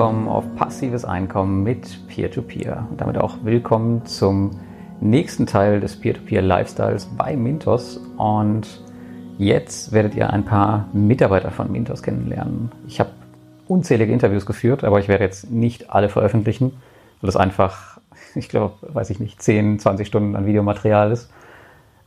Willkommen auf passives Einkommen mit Peer-to-Peer und damit auch willkommen zum nächsten Teil des Peer-to-Peer Lifestyles bei Mintos und jetzt werdet ihr ein paar Mitarbeiter von Mintos kennenlernen. Ich habe unzählige Interviews geführt, aber ich werde jetzt nicht alle veröffentlichen, weil das einfach, ich glaube, weiß ich nicht, 10, 20 Stunden an Videomaterial ist.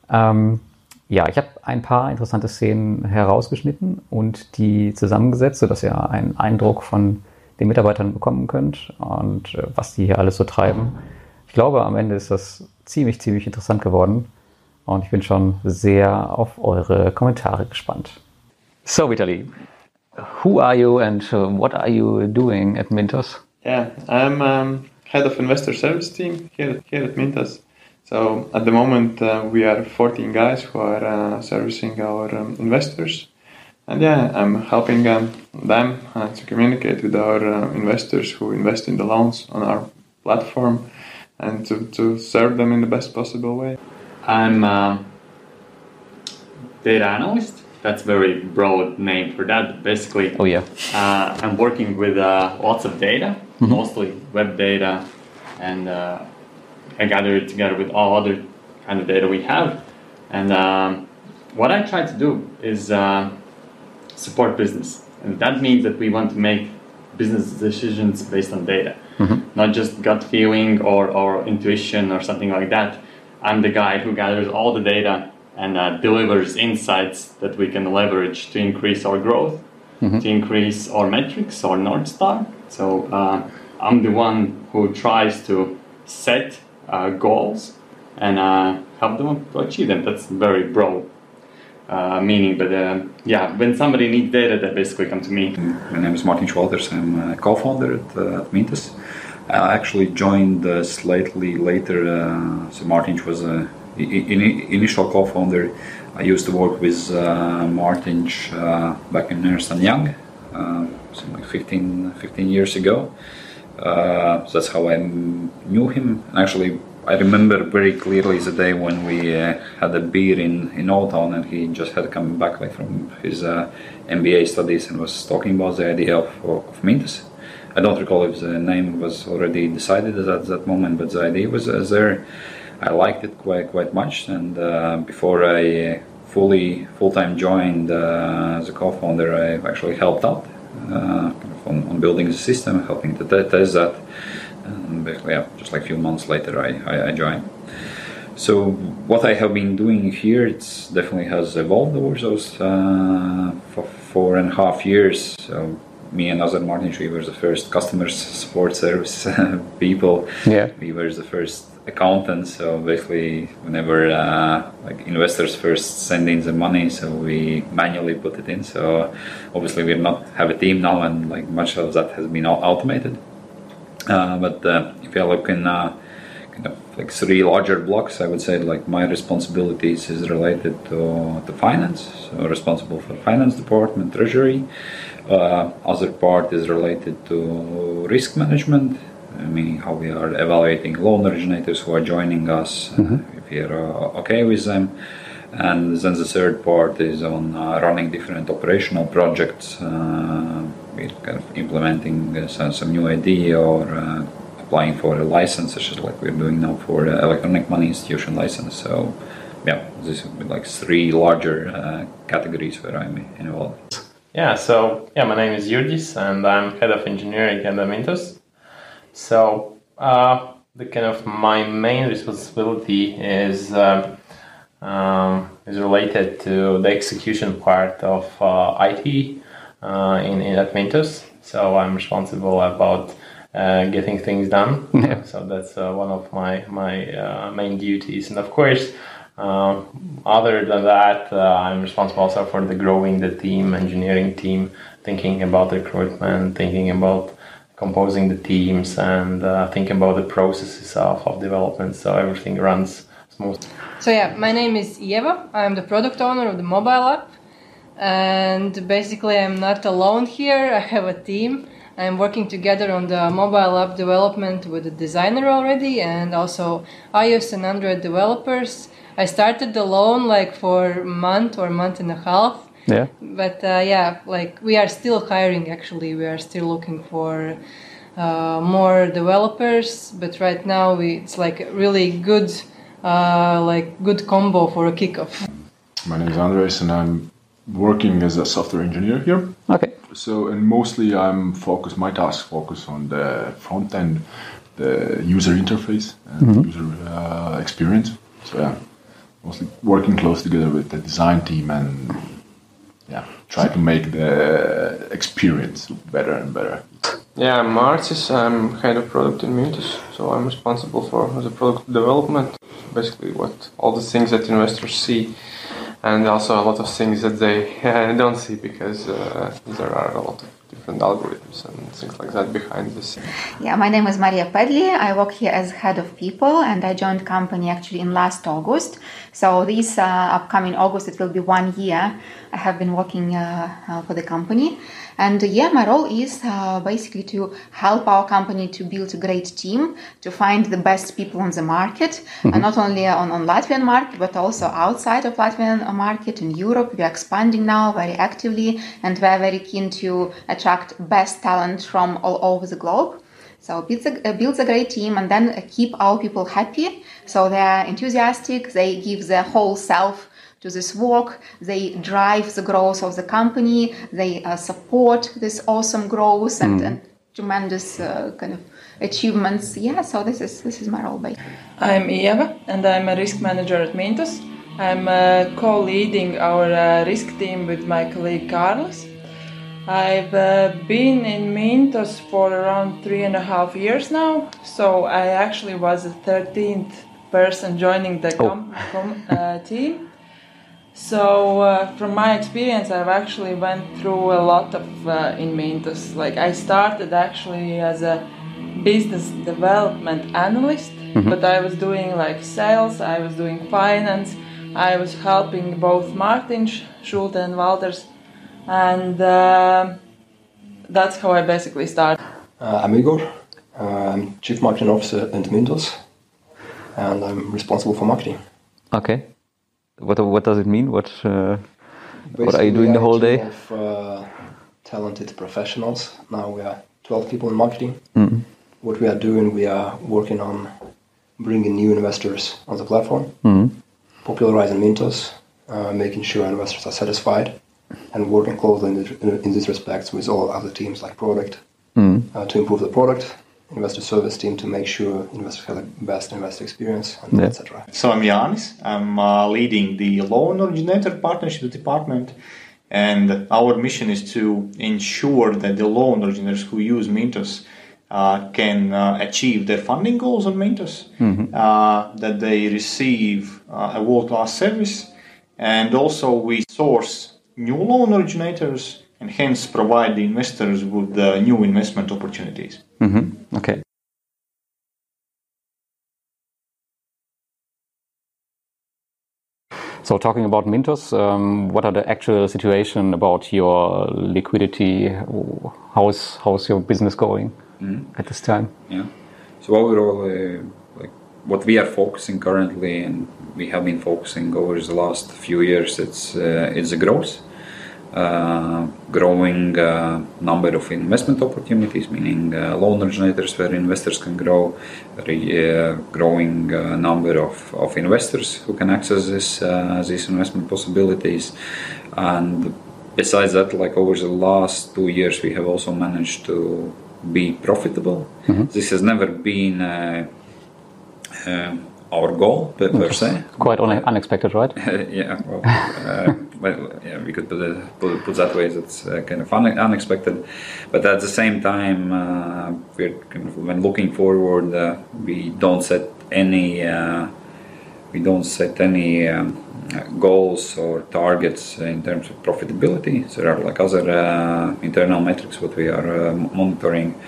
Ähm, ja, ich habe ein paar interessante Szenen herausgeschnitten und die zusammengesetzt, sodass ihr einen Eindruck von den Mitarbeitern bekommen könnt und äh, was die hier alles so treiben. Ich glaube, am Ende ist das ziemlich, ziemlich interessant geworden und ich bin schon sehr auf eure Kommentare gespannt. So, Vitali, who are you and uh, what are you doing at Mintos? Yeah, I'm um, head of investor service team here, here at Mintos. So at the moment, uh, we are 14 guys who are uh, servicing our um, investors. And yeah, I'm helping um, them uh, to communicate with our uh, investors who invest in the loans on our platform and to, to serve them in the best possible way. I'm a data analyst. That's a very broad name for that. Basically, Oh, yeah. uh, I'm working with uh, lots of data, mostly web data, and uh, I gather it together with all other kind of data we have. And um, what I try to do is uh, support business, and that means that we want to make business decisions based on data, not just gut feeling or, or intuition or something like that. I'm the guy who gathers all the data and uh, delivers insights that we can leverage to increase our growth, to increase our metrics, our North Star. So uh, I'm the one who tries to set uh, goals and uh, help them to achieve them. That's very broad uh, meaning, but uh, yeah, when somebody needs data, they basically come to me. My name is Martin Schwalters. I'm a co-founder at, uh, at Mintos. I actually joined uh, slightly later. Uh, so Martin was a i- i- initial co-founder. I used to work with uh, Martin uh, back in Ernst and Young, uh, something like 15, 15 years ago. Uh, so that's how I knew him. And actually, I remember very clearly the day when we uh, had a beer in in Old Town, and he just had come back like from his uh, MBA studies and was talking about the idea of of Mintos. I don't recall if the name was already decided at that moment, but the idea was uh, there. I liked it quite quite much, and uh, before I fully full time joined uh, as a co-founder, I actually helped out uh, on, on building the system, helping to te- test that. And basically, yeah, just like a few months later, I, I, I joined. So what I have been doing here, it's definitely has evolved over those uh, for four and a half years. So me and Azar Martin, we were the first customer support service people. Yeah. We were the first accountants. So basically, whenever uh, like investors first send in the money, so we manually put it in. So obviously, we not have a team now, and like much of that has been automated. Uh, but uh, if you look in uh, kind of like three larger blocks, I would say like my responsibilities is related to, to finance, so responsible for finance department, treasury. Uh, other part is related to risk management, meaning how we are evaluating loan originators who are joining us, uh, if we are uh, okay with them. And then the third part is on uh, running different operational projects, uh, we're kind of implementing uh, some, new idea or uh, applying for a license, such as like we're doing now for uh, electronic money institution license. So, yeah, this would be like three larger uh, categories where I'm involved. Yeah, so yeah, my name is Yurdis and I'm head of engineering at Amintos. So uh, the kind of my main responsibility is um, um, is related to the execution part of uh, IT uh, in, in at Mintos. So I'm responsible about uh, getting things done. So that's uh, one of my my uh, main duties, and of course. Um, other than that, uh, I'm responsible also for the growing the team, engineering team, thinking about recruitment, thinking about composing the teams, and uh, thinking about the processes of, of development. So everything runs smooth. So yeah, my name is Eva. I'm the product owner of the mobile app, and basically I'm not alone here. I have a team. I'm working together on the mobile app development with a designer already, and also iOS and Android developers. I started alone like for a month or month and a half, Yeah. But uh, yeah, like we are still hiring. Actually, we are still looking for uh, more developers. But right now, we, it's like really good, uh, like good combo for a kickoff. My name is Andres, and I'm working as a software engineer here. Okay. So, and mostly I'm focused. My task focus on the front end, the user interface, and user uh, experience. So yeah, mostly working close together with the design team and yeah, try to make the experience better and better. Yeah, I'm Marcis. I'm head of product in Mintos, so I'm responsible for the product development. Basically, what all the things that investors see, and also a lot of things that they don't see because uh, there are a lot of different algorithms and things like that behind the. Yeah, my name is Maria Pedli. I work here as head of people, and I joined company actually in last August. So this uh, upcoming August, it will be one year. I have been working uh, uh, for the company, and uh, yeah, my role is uh, basically to help our company to build a great team, to find the best people on the market, and not only on on Latvian market but also outside of Latvian market in Europe. We are expanding now very actively, and we are very keen to attract best talent from all over the globe. So build a, uh, build a great team and then uh, keep our people happy. So they are enthusiastic. They give their whole self to this work. They drive the growth of the company. They uh, support this awesome growth and, and tremendous uh, kind of achievements. Yeah. So this is this is my role. Basically. I'm Eva and I'm a risk manager at Mintos. I'm uh, co-leading our uh, risk team with my colleague Carlos. I've uh, been in Mintos for around three and a half years now, so I actually was the 13th person joining the com- com- uh, team. So uh, from my experience, I've actually went through a lot of uh, in Mintos. Like I started actually as a business development analyst, but I was doing like sales, I was doing finance, I was helping both Martin Sch- Schulte and Walters, and uh, that's how I basically started. Uh, I'm Igor. Uh, I'm Chief Marketing Officer at Mintos, and I'm responsible for marketing. Okay. What what does it mean? What uh, what are you doing the whole day? Of, uh, talented professionals. Now we are 12 people in marketing. Mm-hmm. What we are doing, we are working on bringing new investors on the platform, Mm-hmm. popularizing Mintos, uh, making sure investors are satisfied, and working closely in, this- in these respects with all other teams like product Mm-hmm. uh, to improve the product, investor service team to make sure investors have the best investor experience, and Yeah. etc. So I'm Yanis. I'm uh, leading the loan originator partnership department, and our mission is to ensure that the loan originators who use Mintos uh, can uh, achieve their funding goals on Mintos, uh, that they receive uh, a world-class service, and also we source new loan originators and hence provide the investors with uh, new investment opportunities. Mm-hmm. Okay. So talking about Mintos, um, what are the actual situation about your liquidity? How's how's your business going at this time? Yeah. So overall, uh, like what we are focusing currently, and we have been focusing over the last few years, it's uh, it's the growth, growing uh, number of investment opportunities, meaning uh, loan originators where investors can grow, uh, growing uh, number of, of investors who can access this uh, these investment possibilities, and besides that, like over the last two years, we have also managed to be profitable. This has never been uh, uh, our goal per, per se. Quite un- unexpected, right? yeah, well, uh, well, yeah, we could put it, put, put that way. That's uh, kind of un- unexpected, but at the same time, uh, we're kind of, when looking forward, uh, we don't set any uh, we don't set any um, uh, goals or targets in terms of profitability. So there are like other uh, internal metrics what we are uh, monitoring,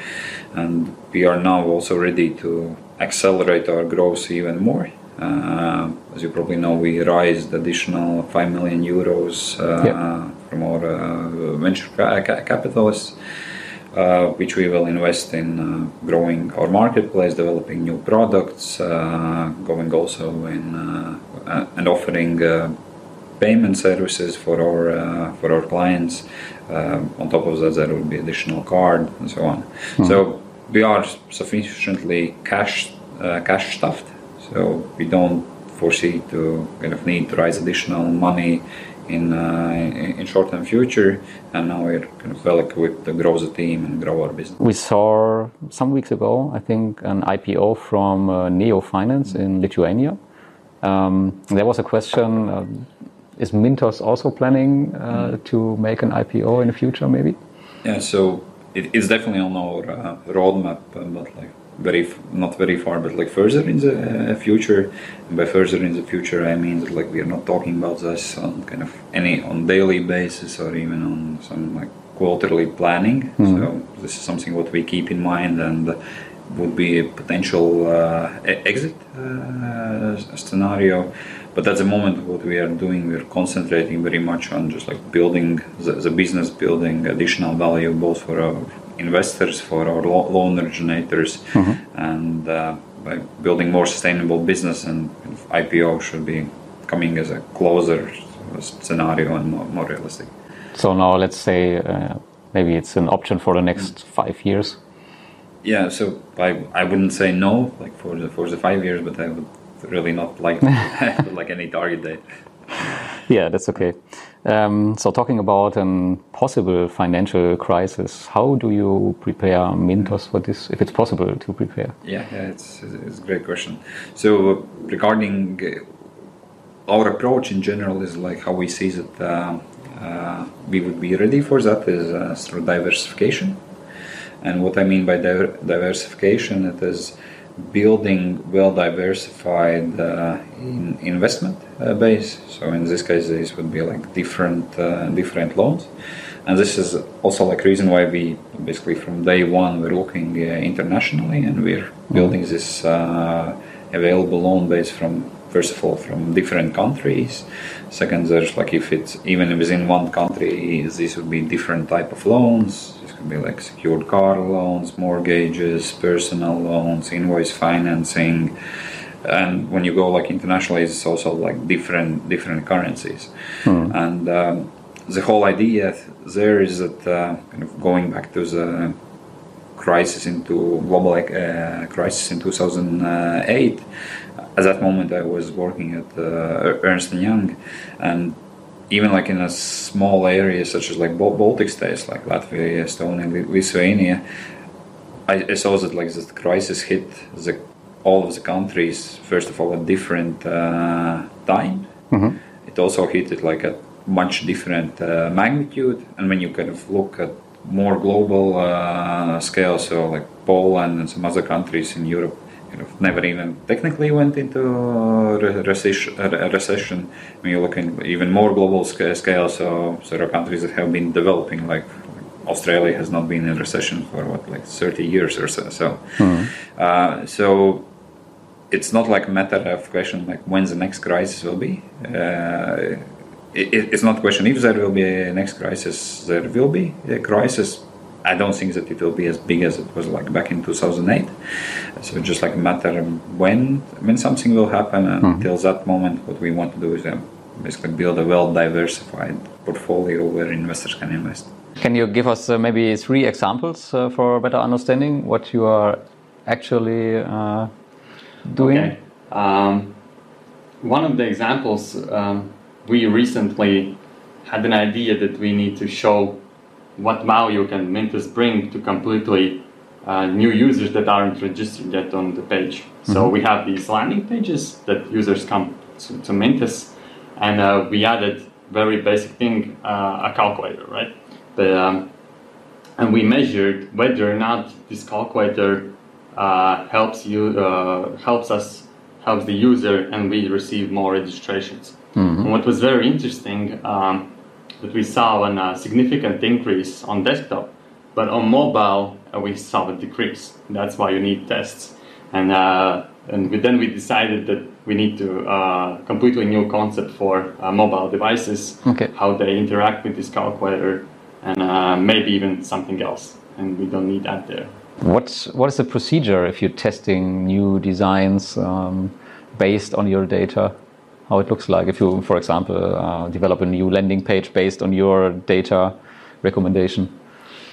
and we are now also ready to accelerate our growth even more. Uh, as you probably know, we raised additional 5 million euros uh, from our uh, venture ca- ca- capitalists, uh, which we will invest in uh, growing our marketplace, developing new products, uh, going also in uh, uh, and offering uh, payment services for our uh, for our clients. Um, on top of that, there will be additional card and so on. Mm-hmm. So we are sufficiently cash uh, cash stuffed, so we don't foresee to kind of need to raise additional money in uh, in, short term future. And now we're kind of well equipped to grow the team and grow our business. We saw some weeks ago, I think, an IPO from uh, Neo Finance in Lithuania. Um, there was a question: uh, Is Mintos also planning uh, to make an IPO in the future? Maybe. Yeah, so it, it's definitely on our uh, roadmap, uh, but like very f- not very far, but like further in the uh, future. And by further in the future, I mean that like we are not talking about this on kind of any on daily basis or even on some like quarterly planning. So this is something what we keep in mind and would be a potential uh, exit uh, scenario. But at the moment, what we are doing, we're concentrating very much on just like building the, the business, building additional value both for our investors, for our loan originators, and uh, by building more sustainable business. And IPO should be coming as a closer scenario and more, more realistic. So now, let's say uh, maybe it's an option for the next five years. Yeah, so I, I wouldn't say no like for the for the five years, but I would really not like like any target date. Yeah, that's okay. Um, so, talking about a possible financial crisis, how do you prepare Mintos for this, if it's possible to prepare? Yeah, yeah, it's it's a great question. So uh, regarding uh, our approach in general is like how we see that uh, uh, we would be ready for that is uh, through diversification. And what I mean by diver- diversification, it is building well diversified uh, in investment uh, base. So in this case, this would be like different uh, different loans, and this is also like reason why we basically from day one we're looking uh, internationally and we're building this uh, available loan base from first of all from different countries. Second, there's like if it's even within one country, this would be different type of loans This could be like secured car loans, mortgages, personal loans, invoice financing, and when you go like internationally, it's also like different different currencies. And um, the whole idea there is that uh, kind of going back to the crisis into global uh, crisis in 2008. At that moment, I was working at uh, Ernst and Young, and even like in a small area such as like Baltic states like Latvia, Estonia, Lithuania, I, I saw that like the crisis hit the all of the countries first of all at different uh, time. It also hit it like at much different uh, magnitude, and when you kind of look at more global uh, scale, so like Poland and some other countries in Europe kind of never even technically went into re- recession. re- recession. When you look in even more global sca- scale, so there are countries that have been developing, like Australia has not been in recession for what, like 30 years or so. So, uh, so it's not like a matter of question like when the next crisis will be. Uh, it, it's not a question if there will be a next crisis. There will be a crisis. I don't think that it will be as big as it was like back in 2008. So it's just like a matter of when when something will happen. And until that moment, what we want to do is um, basically build a well diversified portfolio where investors can invest. Can you give us uh, maybe three examples uh, for better understanding what you are actually uh, doing? Okay. Um, one of the examples, um, we recently had an idea that we need to show what value can Mintos bring to completely uh, new users that aren't registered yet on the page. So we have these landing pages that users come to, to Mintos, and uh, we added very basic thing, uh, a calculator, right? The, um, and we measured whether or not this calculator uh, helps you uh, helps us helps the user and we receive more registrations. And what was very interesting um, that we saw a uh, significant increase on desktop, but on mobile uh, we saw a decrease. That's why you need tests. And uh, and we, then we decided that we need to uh, completely new concept for uh, mobile devices, Okay. how they interact with this calculator, and uh, maybe even something else. And we don't need that there. What What is the procedure if you're testing new designs um, based on your data? How it looks like if you, for example, uh, develop a new landing page based on your data recommendation?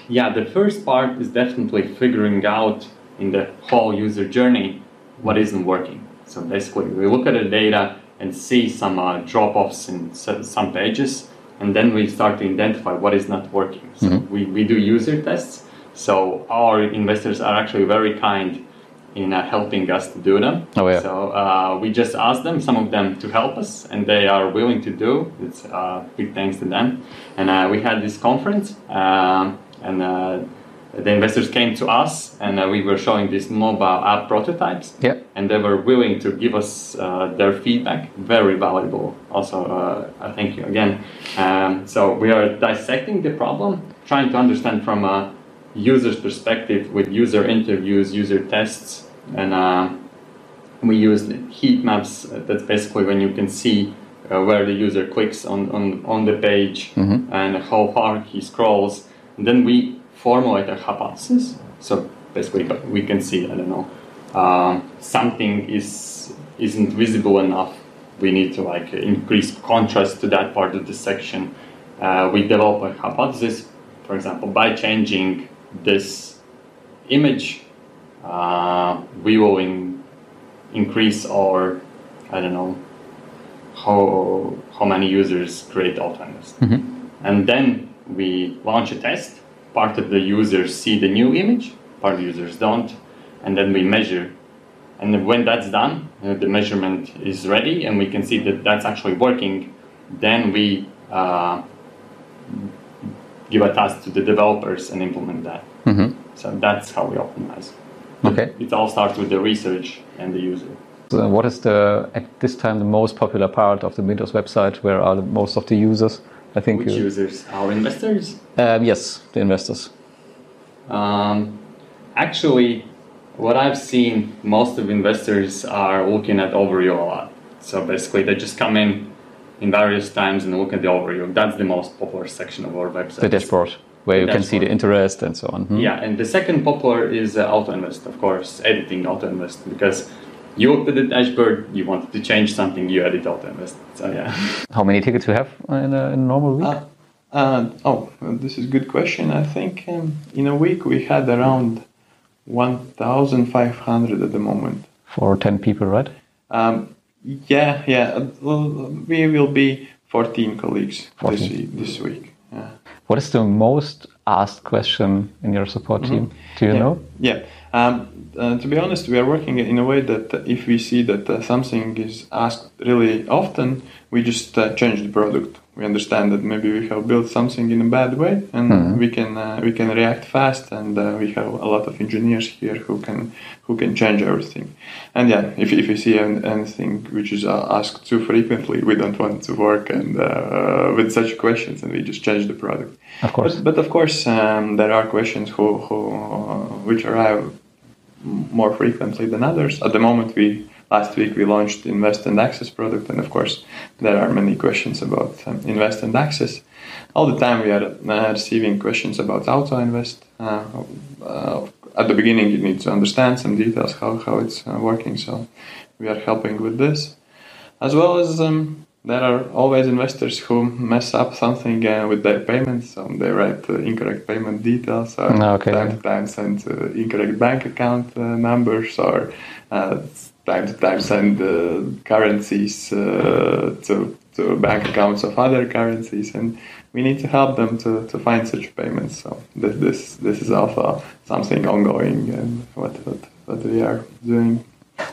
Yeah, the first part is definitely figuring out in the whole user journey what isn't working. So basically, we look at the data and see some uh, drop offs in some pages, and then we start to identify what is not working. So mm-hmm. we, we do user tests. So our investors are actually very kind in uh, helping us to do them. Oh, yeah. So uh, we just ask them, some of them, to help us, and they are willing to do. It's uh, big thanks to them. And uh, we had this conference, um, and uh, the investors came to us and uh, we were showing these mobile app prototypes yeah. and they were willing to give us uh, their feedback very valuable also uh, thank you again um, so we are dissecting the problem trying to understand from a user's perspective with user interviews user tests and uh, we use heat maps that's basically when you can see uh, where the user clicks on, on, on the page mm-hmm. and how far he scrolls and then we formulate a hypothesis. So basically, we can see, I don't know, um, something is isn't visible enough. We need to like increase contrast to that part of the section. Uh, we develop a hypothesis, for example, by changing this image, uh, we will in, increase our, I don't know, how how many users create AutoInvest, mm-hmm. and then we launch a test part of the users see the new image, part of the users don't, and then we measure. And when that's done, uh, the measurement is ready, and we can see that that's actually working. Then we uh, give a task to the developers and implement that. Mm-hmm. So that's how we optimize. Okay. It all starts with the research and the user. So what is the at this time the most popular part of the Mintos website? Where are the, most of the users? I think Which users? Our investors? Um, yes, the investors. Um, actually, what I've seen, most of investors are looking at overview a lot. So basically, they just come in in various times and look at the overview. That's the most popular section of our website. The dashboard, where you can see the interest and so on. Hmm. Yeah, and the second popular is uh, Auto Invest, of course, editing Auto Invest because you looked at the dashboard, you wanted to change something, you edit Auto Invest. So yeah. How many tickets you have in a, in a normal week? Uh, uh, oh, this is a good question. I think um, in a week we had around 1,500 at the moment. For 10 people, right? Um, yeah, yeah. We will be 14 colleagues 14. This, this week. What is the most asked question in your support mm-hmm. team? Do you yeah. know? Yeah. Um, uh, to be honest, we are working in a way that if we see that uh, something is asked really often, we just uh, change the product. We understand that maybe we have built something in a bad way, and mm-hmm. we can uh, we can react fast, and uh, we have a lot of engineers here who can who can change everything. And yeah, if if we see anything which is asked too frequently, we don't want to work and with such questions, and we just change the product. Of course, but, but of course, um, there are questions who, who which arrive more frequently than others. At the moment, we last week we launched Invest and Access product, and of course, there are many questions about um, Invest and Access. All the time, we are uh, receiving questions about Auto Invest. Uh, uh, at the beginning, you need to understand some details how how it's uh, working. So, we are helping with this, as well as um, there are always investors who mess up something uh, with their payments. So they write uh, incorrect payment details, or ah, okay. time to time send uh, incorrect bank account uh, numbers, or uh, time to time send uh, currencies to, to bank accounts of other currencies. And we need to help them to, to find such payments. So this, this, this is also something ongoing and what, what, what we are doing.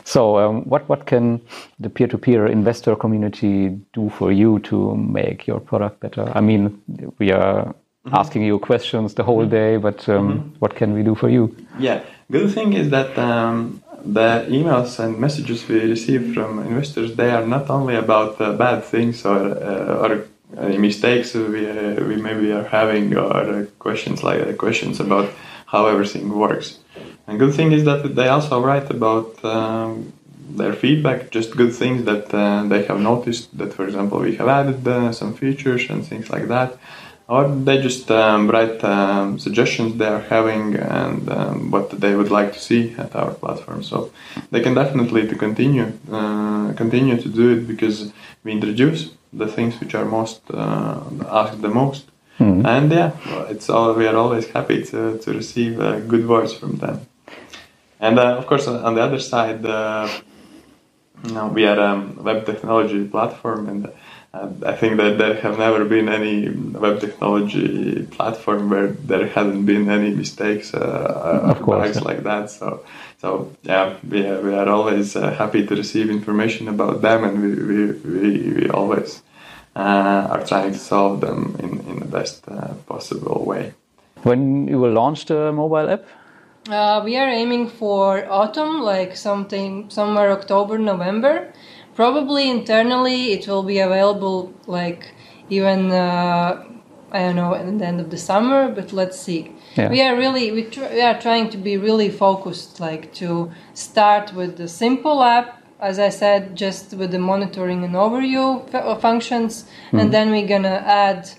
So, um, what what can the peer-to-peer investor community do for you to make your product better? I mean, we are mm-hmm. asking you questions the whole mm-hmm. day, but um, mm-hmm. what can we do for you? Yeah, good thing is that um, the emails and messages we receive from investors they are not only about uh, bad things or uh, or uh, mistakes we uh, we maybe are having or uh, questions like uh, questions about how everything works and good thing is that they also write about um, their feedback, just good things that uh, they have noticed. That, for example, we have added uh, some features and things like that. or they just um, write um, suggestions they are having and um, what they would like to see at our platform. So they can definitely to continue uh, continue to do it because we introduce the things which are most uh, asked the most. Mhm. And yeah, it's all we are always happy to, to receive uh, good words from them. And uh, of course, on the other side, uh, you know, we are a web technology platform, and uh, I think that there have never been any web technology platform where there hadn't been any mistakes, uh, Of course, bugs yeah. like that. So, so yeah, we are, we are always uh, happy to receive information about them, and we we, we, we always uh, are trying to solve them in, in the best uh, possible way. When you will launch the mobile app? Uh, we are aiming for autumn, like something somewhere October, November. Probably internally, it will be available like even uh, I don't know at the end of the summer. But let's see. Yeah. We are really we, tr- we are trying to be really focused, like to start with the simple app. As I said, just with the monitoring and overview fu- uh, functions, Mhm. and then we're gonna add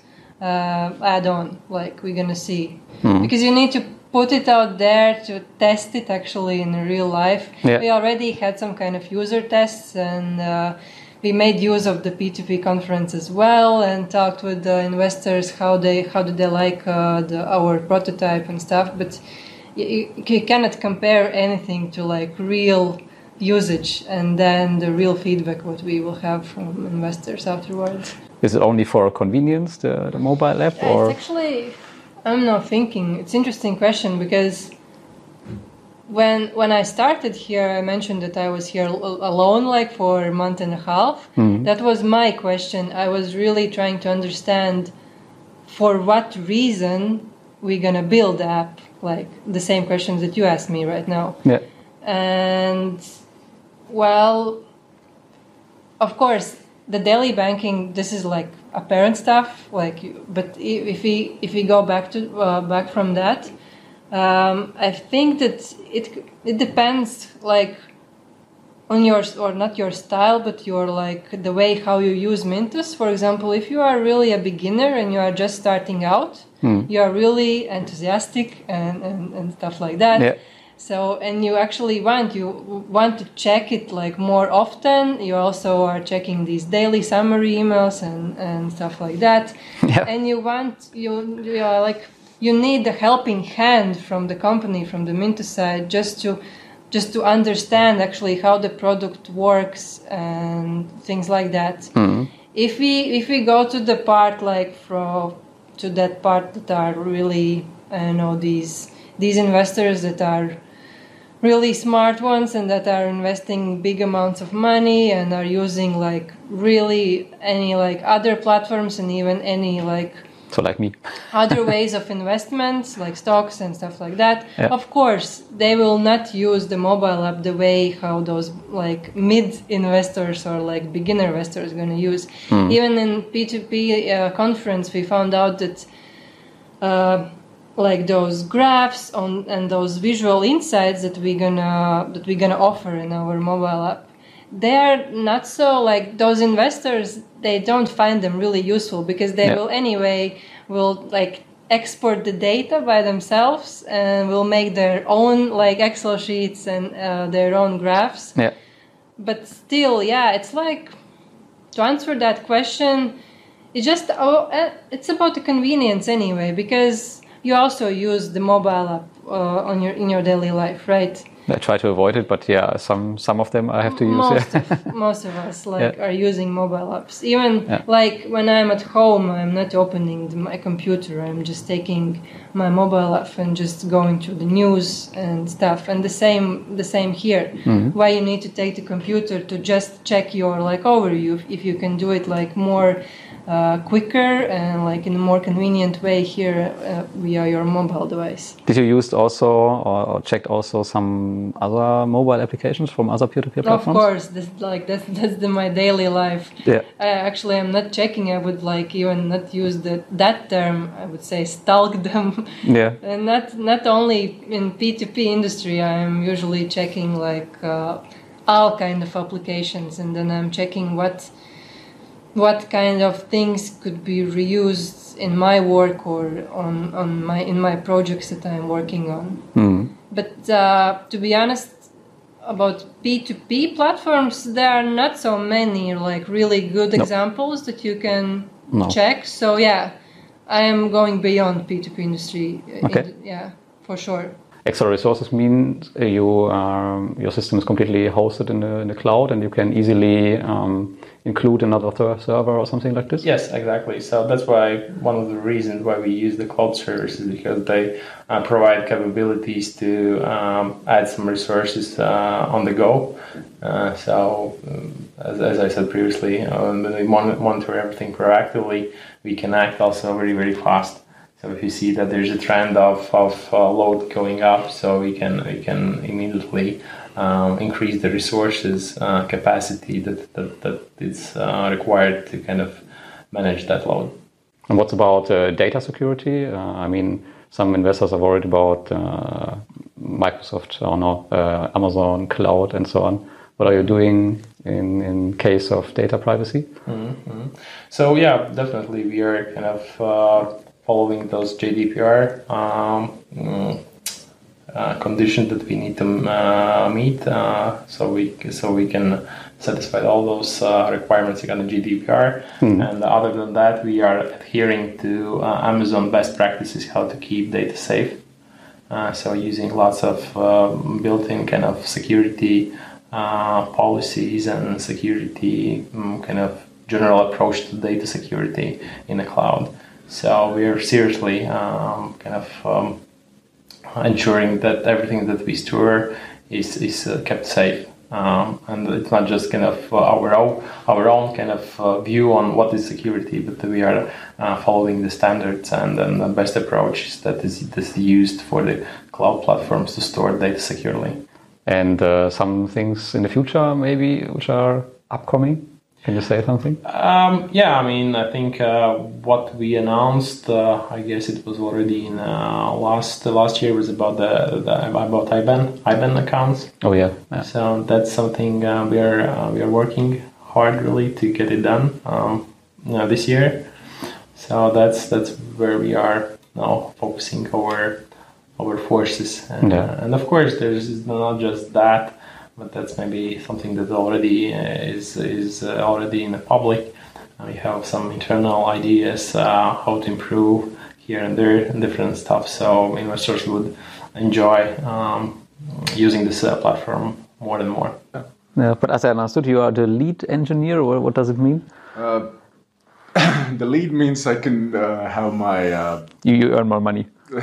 uh, add on, like we're gonna see Mhm. because you need to put it out there to test it actually in real life. Yeah. We already had some kind of user tests and uh, we made use of the P2P conference as well and talked with the investors how they how do they like uh, the, our prototype and stuff. But you, you cannot compare anything to like real usage and then the real feedback what we will have from investors afterwards. Is it only for convenience, the, the mobile app, Yeah, or it's actually I'm not thinking. It's interesting question because when when I started here, I mentioned that I was here alone, like for a month and a half. Mhm. That was my question. I was really trying to understand for what reason we're gonna build the app. Like the same questions that you asked me right now yeah? and well of course the daily banking this is like apparent stuff like but if we if we go back to uh, back from that um, i think that it it depends like on your or not your style but your like the way how you use mintos for example if you are really a beginner and you are just starting out Hmm. you are really enthusiastic and, and, and stuff like that Yeah. So and you actually want you want to check it like more often you also are checking these daily summary emails and, and stuff like that Yeah. and you want you, you are like you need the helping hand from the company from the minto side just to just to understand actually how the product works and things like that Mhm. if we if we go to the part like from to that part that are really I don't know these these investors that are really smart ones and that are investing big amounts of money and are using like really any like other platforms and even any like So like me. other ways of investments like stocks and stuff like that Yeah. of course they will not use the mobile app the way how those like mid investors or like beginner investors going to use Hmm. even in p2p uh, conference we found out that uh, like those graphs on and those visual insights that we're gonna that we're gonna offer in our mobile app they are not so like those investors they don't find them really useful because they Yeah. will anyway will like export the data by themselves and will make their own like excel sheets and uh, their own graphs Yeah. but still yeah it's like to answer that question it just oh, uh, it's about the convenience anyway because you also use the mobile app uh, on your in your daily life right I try to avoid it, but yeah, some some of them I have to use. most yeah. of, most of us like Yeah. are using mobile apps even Yeah. like when i'm at home i'm not opening the, my computer i'm just taking my mobile app and just going to the news and stuff and the same the same here Mhm. why you need to take the computer to just check your like overview if, if you can do it like more uh, quicker and like in a more convenient way here uh, via your mobile device Did you use also or, or checked also some other mobile applications from other peer-to-peer Of platforms? Of course, this like that's that's the, my daily life. Yeah. I actually am not checking. I would like even not use the that term. I would say stalk them. Yeah. and not not only in P two P industry. I am usually checking like uh, all kind of applications, and then I'm checking what what kind of things could be reused in my work or on, on my in my projects that I'm working on. Mm. But uh, to be honest, about P2P platforms, there are not so many like really good No. examples that you can No. check. So yeah, I am going beyond P2P industry. uh, Okay. in- yeah, for sure. Extra resources means uh, you um, your system is completely hosted in the, in the cloud, and you can easily um, include another server or something like this. Yes, exactly. So that's why one of the reasons why we use the cloud services because they uh, provide capabilities to um, add some resources uh, on the go. Uh, so, um, as, as I said previously, um, when we mon- monitor everything proactively, we can act also very very fast. So if you see that there's a trend of, of uh, load going up, so we can we can immediately um, increase the resources uh, capacity that that, that is uh, required to kind of manage that load. And what's about uh, data security? Uh, I mean, some investors are worried about uh, Microsoft, I don't uh, Amazon Cloud, and so on. What are you doing in in case of data privacy? Mhm. So yeah, definitely we are kind of uh, following those GDPR um, mm, uh, conditions that we need to uh, meet, uh, so we so we can satisfy all those uh, requirements the GDPR. And other than that, we are adhering to uh, Amazon best practices how to keep data safe. Uh, so using lots of built-in kind of security uh, policies and security um, kind of general approach to data security in the cloud. So we are seriously um, kind of um, ensuring that everything that we store is is uh, kept safe. Um, and it's not just kind of uh, our own our own kind of uh, view on what is security, but we are uh, following the standards and, and the best approaches that is, that is used for the cloud platforms to store data securely. And some things in the future, maybe, which are upcoming. Can you say something? Um, yeah, I mean, I think uh, what we announced, uh, I guess it was already in uh, last last year was about the, the about IBAN IBAN accounts. Oh yeah, yeah. So that's something uh, we are uh, we are working hard really to get it done um, you know, this year. So that's that's where we are now focusing our our forces, and, Yeah. uh, and of course there's not just that, but that's maybe something that already uh, is is uh, already in the public. We have some internal ideas uh, how to improve here and there and different stuff. So investors would enjoy um, using this uh, platform more and more. Yeah, but as I understood, you are the lead engineer, or what does it mean? Uh, the lead means I can uh, have my uh, You, you earn more money.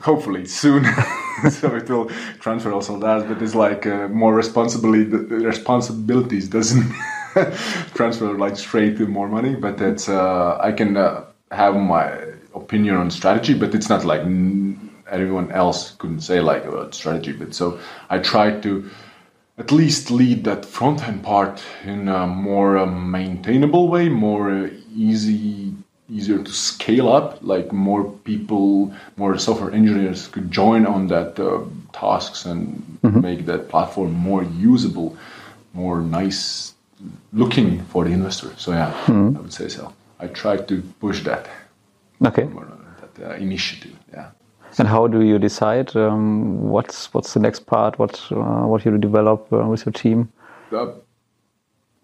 hopefully soon. so it will transfer also that, but it's like uh, more responsibility. Responsibilities doesn't transfer like straight to more money, but it's uh, I can uh, have my opinion on strategy, but it's not like everyone else couldn't say like about strategy. But so I try to at least lead that front end part in a more uh, maintainable way, more uh, easy, easier to scale up. Like more people, more software engineers could join on that uh, tasks and make that platform more usable, more nice looking for the investor. So yeah, I would say so. I try to push that, Okay. uh, that uh, initiative. Yeah. And how do you decide um, what's what's the next part? What uh, what you develop uh, with your team? the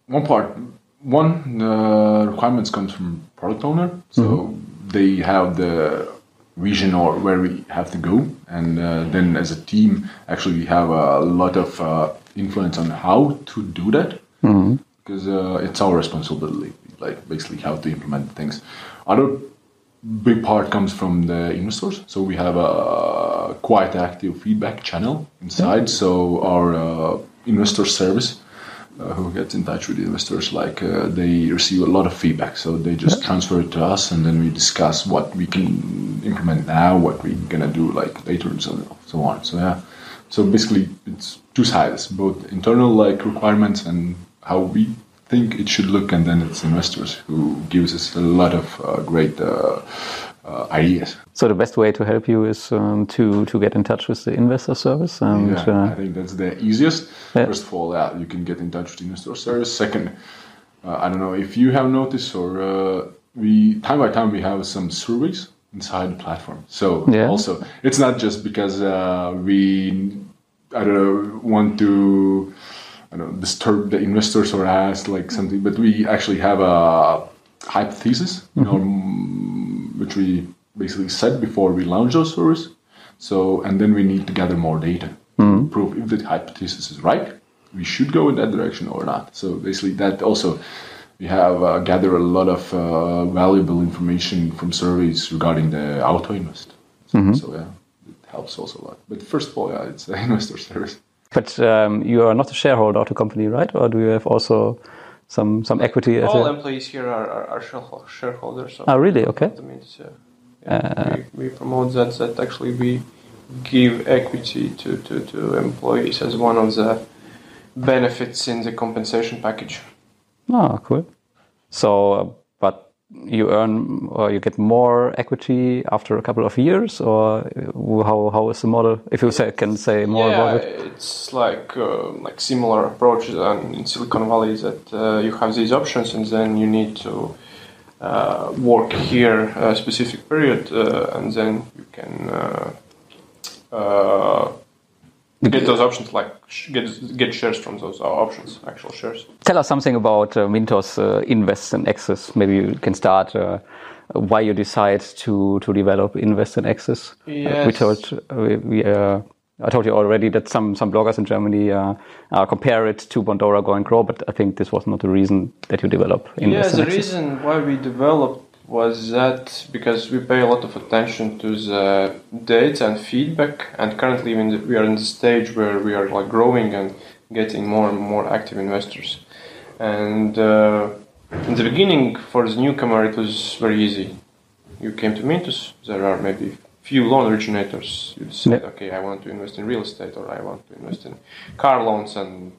one part one uh, requirements comes from product owner. So they have the vision or where we have to go. And uh, then as a team actually we have a lot of uh, influence on how to do that. Because uh, it's our responsibility like basically how to implement things. Other big part comes from the investors. So we have a quite active feedback channel inside. So our uh, investor service, uh, who gets in touch with the investors, like uh, they receive a lot of feedback. So they just transfer it to us, and then we discuss what we can implement now, what we're gonna do like later, and so so on. So yeah. So basically, it's two sides, both internal like requirements and how we think it should look, and then it's investors who gives us a lot of uh, great uh, ideas. So the best way to help you is um, to to get in touch with the investor service and yeah, I uh, think that's the easiest. Yeah. First of all, yeah, you can get in touch with the investor service. Second, uh, I don't know if you have noticed or uh, we time by time we have some surveys inside the platform. So Yeah. also it's not just because uh, we I don't know want to I don't know disturb the investors or ask like something, but we actually have a hypothesis, you know, mm, which we basically set before we launch those surveys. So and then we need to gather more data to prove if the hypothesis is right. We should go in that direction or not. So basically, that also we have uh, gathered a lot of uh, valuable information from surveys regarding the auto invest. So, Mhm. so, yeah, it helps also a lot. But first of all, yeah, it's an investor service. But um, you are not a shareholder of the company, right? Or do you have also some some equity? All a- employees here are, are, are shareho- shareholders. Oh, really? Okay. That means, uh, yeah, Uh, we, we promote that, that actually we give equity to, to, to employees as one of the benefits in the compensation package. Oh, cool. So, uh, you earn or you get more equity after a couple of years, or how how is the model? If you say, can say more yeah, about it. it's like uh, like similar approaches and in Silicon Valley that uh, you have these options and then you need to uh, work here a specific period uh, and then you can uh, uh, get those options like get get shares from those uh, options, actual shares. Tell us something about uh, Mintos uh, Invest and Access. Maybe you can start uh, why you decide to to develop Invest and Access. Uh, we Yes. told uh, we, we uh, I told you already that some some bloggers in Germany uh, uh, compare it to Bondora Go and Grow, but I think this was not the reason that you develop Yeah, Invest the and Access. reason why we developed was that because we pay a lot of attention to the data and feedback, and currently we are in the stage where we are like growing and getting more and more active investors. And uh, in the beginning, for the newcomer, it was very easy. You came to Mintos, there are maybe few loan originators. You decide, okay, I want to invest in real estate, or I want to invest in car loans, and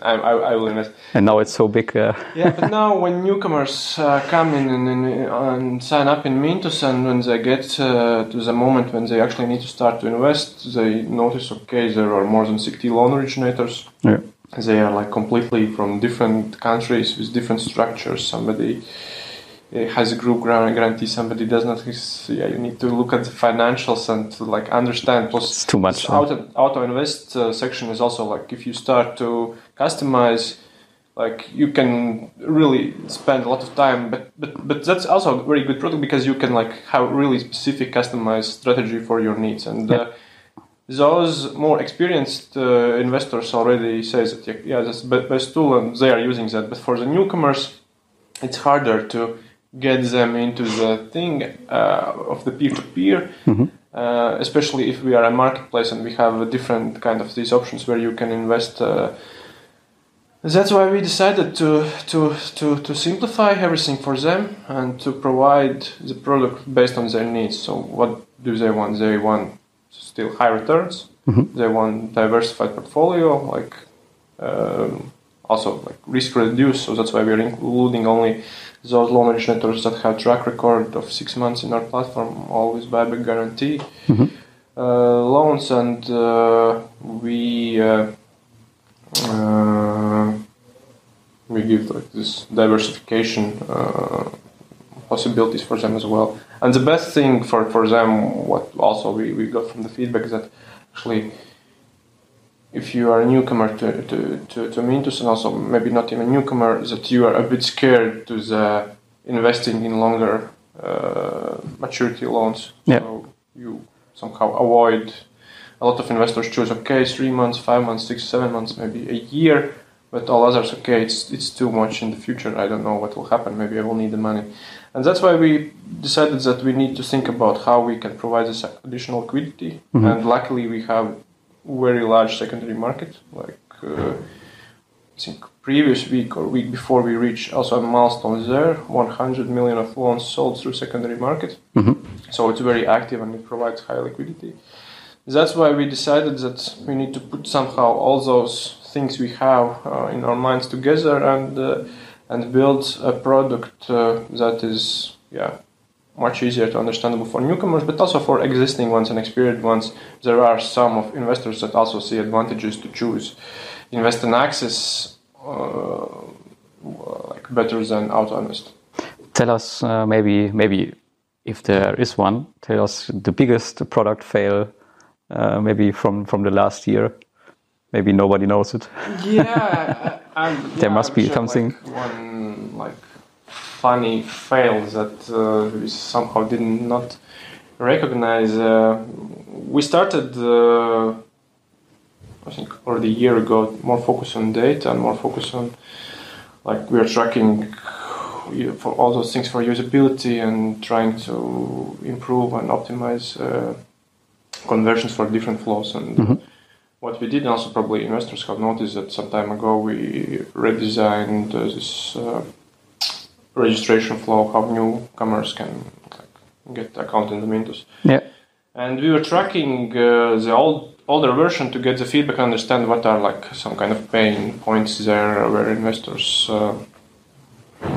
I, I, I will invest. And now it's so big. Uh, Yeah, but now when newcomers uh, come in and, and, and sign up in Mintos, and when they get uh, to the moment when they actually need to start to invest, they notice okay, there are more than 60 loan originators. Yeah. They are like completely from different countries with different structures. Somebody has a group grant guarantee, somebody does not. Yeah, you need to look at the financials and to like understand. Plus, It's too much? Auto, auto invest uh, section is also like if you start to customize like you can really spend a lot of time but but but that's also a very good product because you can like have really specific customized strategy for your needs and uh, those more experienced uh, investors already say that yeah, yeah that's the best tool and they are using that but for the newcomers it's harder to get them into the thing uh, of the peer-to-peer uh, especially if we are a marketplace and we have a different kind of these options where you can invest uh, that's why we decided to, to, to, to simplify everything for them and to provide the product based on their needs. So, what do they want? They want still high returns. They want diversified portfolio, like um, also like risk reduced. So that's why we are including only those loan originators that have track record of six months in our platform, always buyback guarantee uh, loans, and uh, we. Uh, uh, we give like this diversification uh, possibilities for them as well. And the best thing for, for them, what also we, we got from the feedback is that actually, if you are a newcomer to, to, to, to Mintos and also maybe not even newcomer, that you are a bit scared to the investing in longer uh, maturity loans. Yeah. So you somehow avoid a lot of investors choose okay three months five months six seven months maybe a year but all others okay it's it's too much in the future i don't know what will happen maybe i will need the money and that's why we decided that we need to think about how we can provide this additional liquidity Mhm. and luckily we have very large secondary market like uh, I think previous week or week before we reached also a milestone there 100 million of loans sold through secondary market Mhm. so it's very active and it provides high liquidity that's why we decided that we need to put somehow all those things we have uh, in our minds together and uh, and build a product uh, that is yeah much easier to understandable for newcomers but also for existing ones and experienced ones there are some of investors that also see advantages to choose Invest and Access uh, better than AutoInvest. Tell us uh, maybe maybe if there is one. Tell us the biggest product fail, uh, maybe from from the last year. Maybe nobody knows it. Yeah, I, I, there yeah, must I'm be sure, something. Like one like funny fail that uh, we somehow did not recognize. Uh, we started, uh, I think, already a year ago, more focus on data and more focus on like we are tracking for all those things for usability and trying to improve and optimize uh, conversions for different flows and. Mm-hmm. What we did, and also probably investors have noticed that some time ago we redesigned uh, this uh, registration flow, how newcomers can like, get account in the Mintos. Yeah. And we were tracking uh, the old older version to get the feedback and understand what are like some kind of pain points there where investors uh,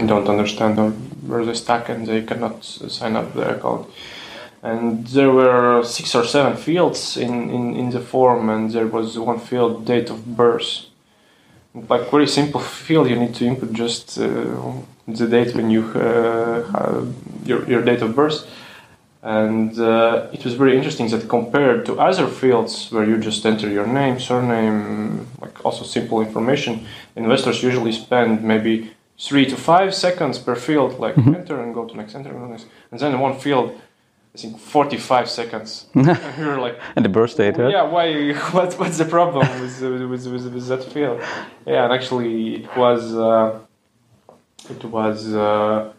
don't understand where they stuck and they cannot sign up their account and there were six or seven fields in, in, in the form and there was one field date of birth like very simple field you need to input just uh, the date when you uh, your, your date of birth and uh, it was very interesting that compared to other fields where you just enter your name surname like also simple information investors usually spend maybe three to five seconds per field like mm-hmm. enter and go to next enter and next and then in one field I think 45 seconds. and we were like, and the birth date, huh? Yeah, why? What, what's the problem with, with, with, with, that field? Yeah, and actually, it was uh, it was uh,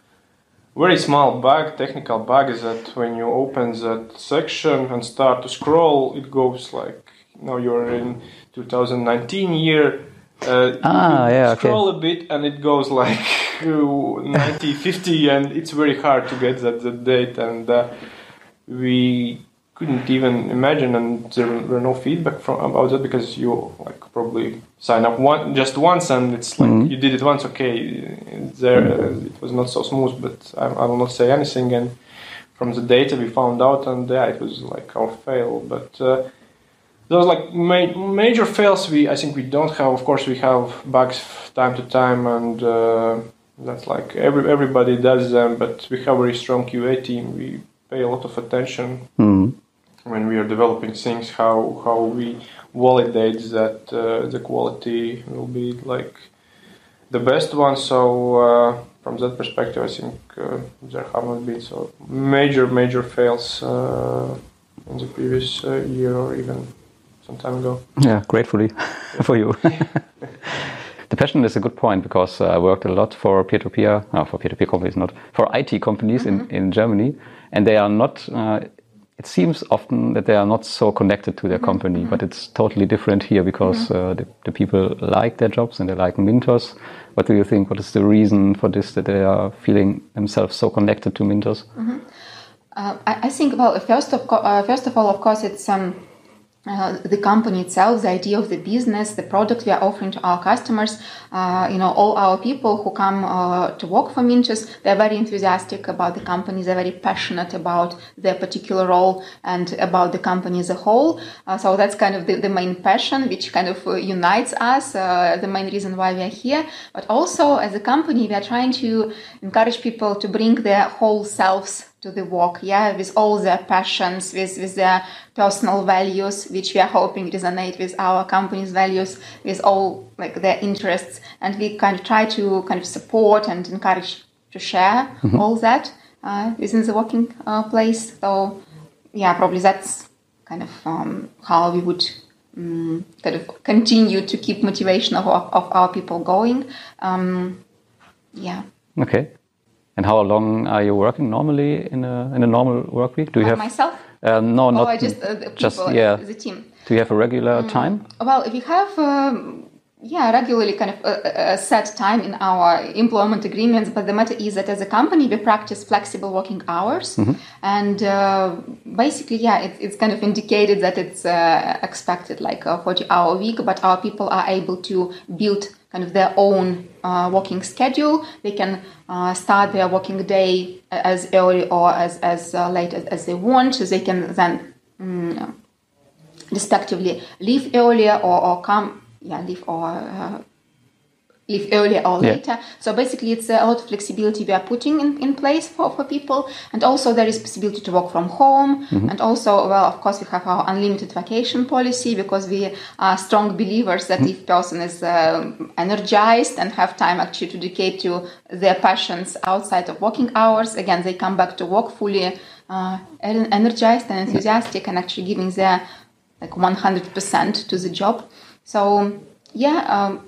very small bug, technical bug, is that when you open that section and start to scroll, it goes like, now you're in 2019 year. Uh, ah, yeah, scroll okay. a bit and it goes like 90, 50, and it's very hard to get that, that date. And uh, we couldn't even imagine and there were no feedback from about that because you like probably sign up one just once and it's like Mhm. you did it once okay there uh, it was not so smooth but I, I will not say anything. And from the data we found out and yeah it was like our fail. But uh, those like ma- major fails we I think we don't have. Of course we have bugs time to time and uh, that's like every everybody does them but we have a very strong QA team. We pay a lot of attention. Mhm. When we are developing things how how we validate that uh, the quality will be like the best one so uh, from that perspective i think uh, there have not been so major major fails uh, in the previous uh, year or even some time ago Yeah, gratefully for you. the passion is a good point because uh, I worked a lot for peer-to-peer, no, for peer-to-peer companies, not for IT companies in, in Germany, and they are not. It seems often that they are not so connected to their company, but it's totally different here because uh, the, the people like their jobs and they like Mintos. What do you think? What is the reason for this that they are feeling themselves so connected to Mintos? Uh, I, I think, well, first of, uh, first of all, of course, it's um, uh, the company itself, the idea of the business, the product we are offering to our customers. Uh, you know, all our people who come uh, to work for Mintos, they're very enthusiastic about the company. They're very passionate about their particular role and about the company as a whole. Uh, so that's kind of the, the main passion, which kind of uh, unites us. Uh, the main reason why we are here. But also, as a company, we are trying to encourage people to bring their whole selves to the work, yeah, with all their passions, with, with their personal values, which we are hoping resonate with our company's values, with all like their interests, and we kind of try to kind of support and encourage to share all that uh, within the working uh, place. So, yeah, probably that's kind of um, how we would um, kind of continue to keep motivation of, of, of our people going. Um, yeah. Okay. And how long are you working normally in a in a normal work week? Do you Uh, have myself? Uh, no, Oh, not just uh, the people, just yeah. the team. Do you have a regular time? Well, we have, um, yeah, regularly kind of a, a set time in our employment agreements, but the matter is that as a company, we practice flexible working hours. And uh, basically, yeah, it, it's kind of indicated that it's uh, expected like a 40 hour week, but our people are able to build kind of their own uh, working schedule. They can uh, start their working day as early or as, as uh, late as, as they want. So they can then mm, respectively leave earlier or, or come yeah leave or uh, leave earlier or Yeah. later. So basically, it's a lot of flexibility we are putting in, in place for, for people. And also, there is possibility to work from home. And also, well, of course, we have our unlimited vacation policy because we are strong believers that if person is um energized and have time actually to dedicate to their passions outside of working hours, again, they come back to work fully uh, energized and enthusiastic and actually giving their like 100% to the job. So, yeah, um,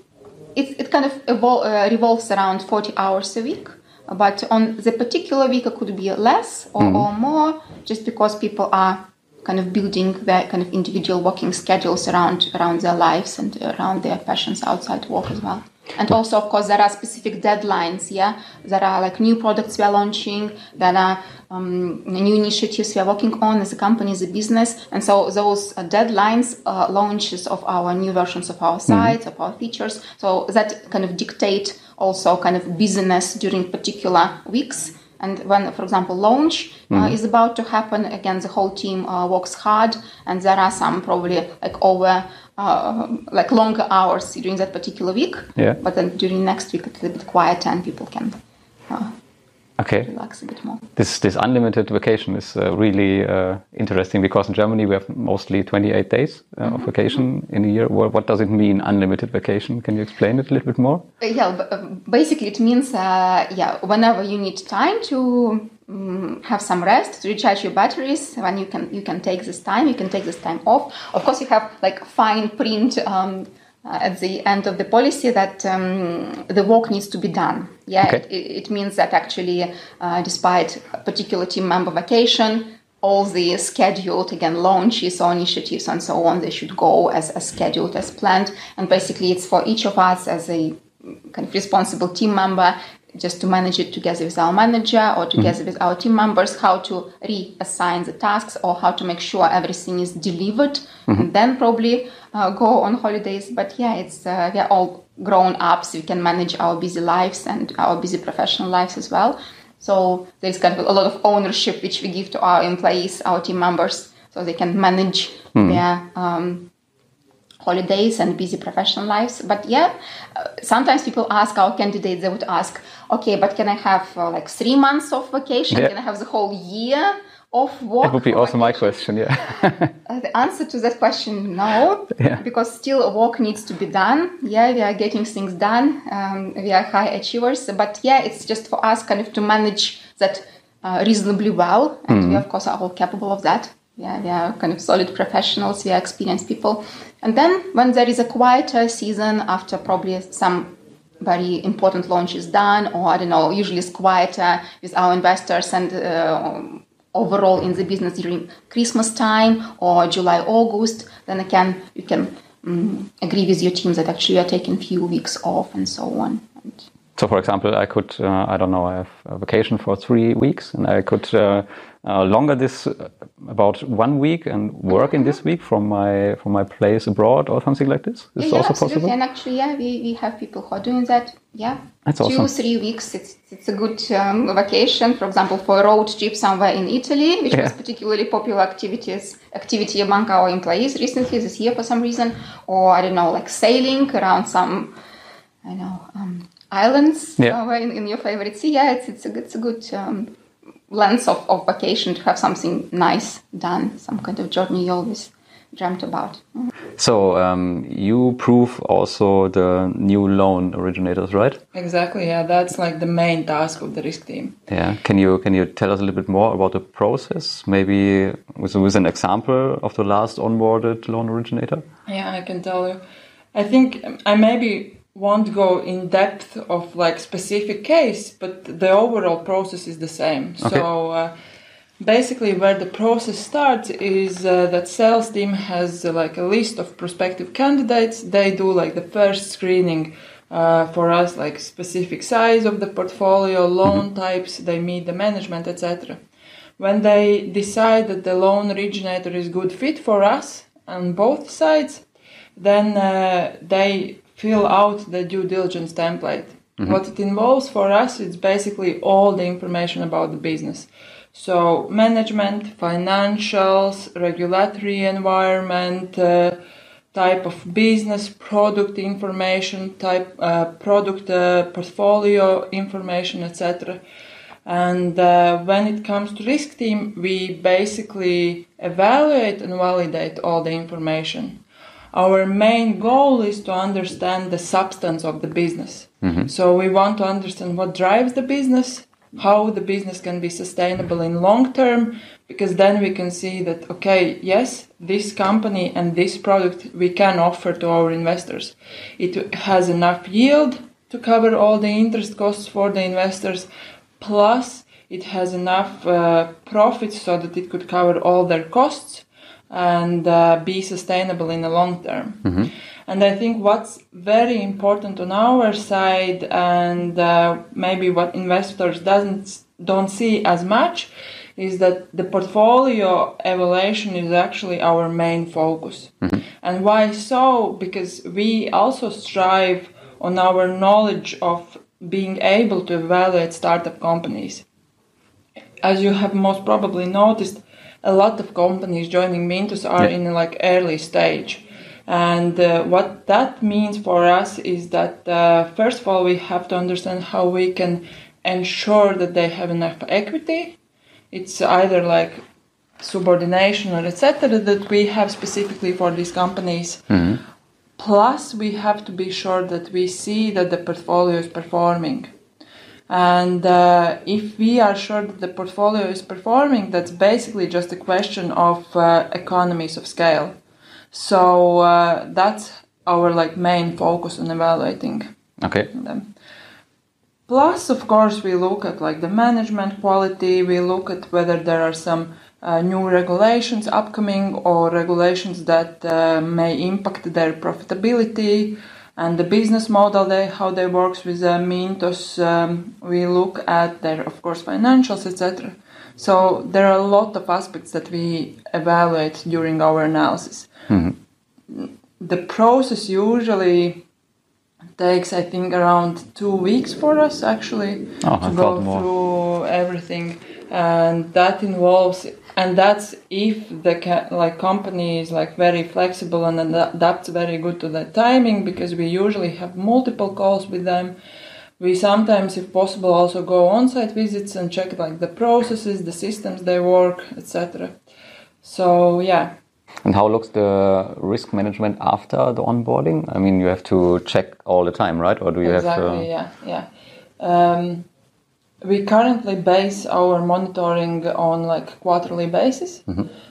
it, it kind of evol- uh, revolves around 40 hours a week. But on the particular week, it could be less or, or more, just because people are kind of building their kind of individual working schedules around around their lives and around their passions outside work as well. And also, of course, there are specific deadlines. Yeah, there are like new products we are launching. There are um, new initiatives we are working on as a company, as a business. And so those uh, deadlines, uh, launches of our new versions of our sites, of our features. So that kind of dictate also kind of business during particular weeks. And when, for example, launch uh, is about to happen, again, the whole team uh, works hard, and there are some probably like over uh, like longer hours during that particular week. Yeah. But then during next week, it's a bit quieter, and people can uh, Okay. relax a bit more. This this unlimited vacation is uh, really uh, interesting because in Germany we have mostly 28 days uh, of vacation in a year. What, what does it mean, unlimited vacation? Can you explain it a little bit more? Uh, yeah, b- basically it means uh, yeah, whenever you need time to um, have some rest, to recharge your batteries, when you can you can take this time, you can take this time off. Of course, you have like fine print. Um, uh, at the end of the policy, that um, the work needs to be done. Yeah, Okay. it, it means that actually, uh, despite a particular team member vacation, all the scheduled again launches or initiatives and so on, they should go as, as scheduled, as planned. And basically, it's for each of us as a kind of responsible team member just to manage it together with our manager or together with our team members how to reassign the tasks or how to make sure everything is delivered and then probably uh, go on holidays. But yeah it's uh, we are all grown ups we can manage our busy lives and our busy professional lives as well. So there's kind of a lot of ownership which we give to our employees our team members so they can manage their um, holidays and busy professional lives. But yeah, uh, sometimes people ask our candidates, they would ask, okay, but can I have uh, like three months of vacation? Yeah. Can I have the whole year of work? That would be also my question. Yeah. Uh, the answer to that question, no, Yeah. because still work needs to be done. Yeah, we are getting things done. Um, we are high achievers, but yeah, it's just for us kind of to manage that uh, reasonably well, and we of course are all capable of that. Yeah, we are kind of solid professionals. We are experienced people, and then when there is a quieter season after probably some very important launch is done, or I don't know, usually it's quieter with our investors and uh, overall in the business during Christmas time or July, August, then again you can um, agree with your team that actually you are taking a few weeks off and so on. And So, for example, I could, uh, I don't know, I have a vacation for three weeks, and I could uh, uh, longer this uh, about one week and work in this week from my from my place abroad or something like this. Is yeah, also absolutely. possible. And actually, yeah, we, we have people who are doing that. Yeah, That's two awesome. three weeks. It's it's a good um, vacation. For example, for a road trip somewhere in Italy, which was particularly popular activities activity among our employees recently this year for some reason, or I don't know, like sailing around some I know um, islands Yeah. somewhere in, in your favorite sea. Yeah, it's it's a good, it's a good um, lens of, of vacation to have something nice done, some kind of journey you always dreamt about. Mm. So um, you prove also the new loan originators, right? Exactly, yeah, that's like the main task of the risk team. Yeah. Can you can you tell us a little bit more about the process? Maybe with with an example of the last onboarded loan originator. Yeah, I can tell you. I think I maybe won't go in depth of like specific case, but the overall process is the same. Okay. So uh, basically, where the process starts is uh, that sales team has uh, like a list of prospective candidates. They do like the first screening. Uh, for us, like specific size of the portfolio, loan types, they meet the management, etc. When they decide that the loan originator is good fit for us on both sides, then uh, they fill out the due diligence template. What it involves for us is basically all the information about the business. So, management, financials, regulatory environment, uh, type of business, product information, type uh, product uh, portfolio information, etc. And uh, when it comes to risk team, we basically evaluate and validate all the information. Our main goal is to understand the substance of the business. So we want to understand what drives the business, how the business can be sustainable in long term, because then we can see that okay, yes, this company and this product we can offer to our investors. It has enough yield to cover all the interest costs for the investors, plus it has enough uh, profits so that it could cover all their costs and uh, be sustainable in the long term. And I think what's very important on our side, and uh, maybe what investors doesn't don't see as much, is that the portfolio evaluation is actually our main focus. And why so? Because we also strive on our knowledge of being able to evaluate startup companies. As you have most probably noticed, a lot of companies joining Mintos are in like early stage. And uh, what that means for us is that uh, first of all we have to understand how we can ensure that they have enough equity. It's either like subordination or etc. that we have specifically for these companies. Plus, we have to be sure that we see that the portfolio is performing. And uh, if we are sure that the portfolio is performing, that's basically just a question of uh, economies of scale. So uh, that's our like main focus on evaluating Okay. them. Plus, of course, we look at like the management quality. We look at whether there are some uh, new regulations upcoming or regulations that uh, may impact their profitability and the business model. They how they works with uh, Mintos. Um, we look at their, of course, financials, etc. So there are a lot of aspects that we evaluate during our analysis. The process usually takes I think around two weeks for us actually Oh, to thought go through everything, and that involves and that's if the ca- like company is like very flexible and ad- adapts very good to the timing because we usually have multiple calls with them. We sometimes, if possible, also go on-site visits and check like the processes, the systems they work, etc. So yeah, And how looks the risk management after the onboarding? I mean, you have to check all the time, right? Or do you exactly have to? yeah yeah um, we currently base our monitoring on like quarterly basis.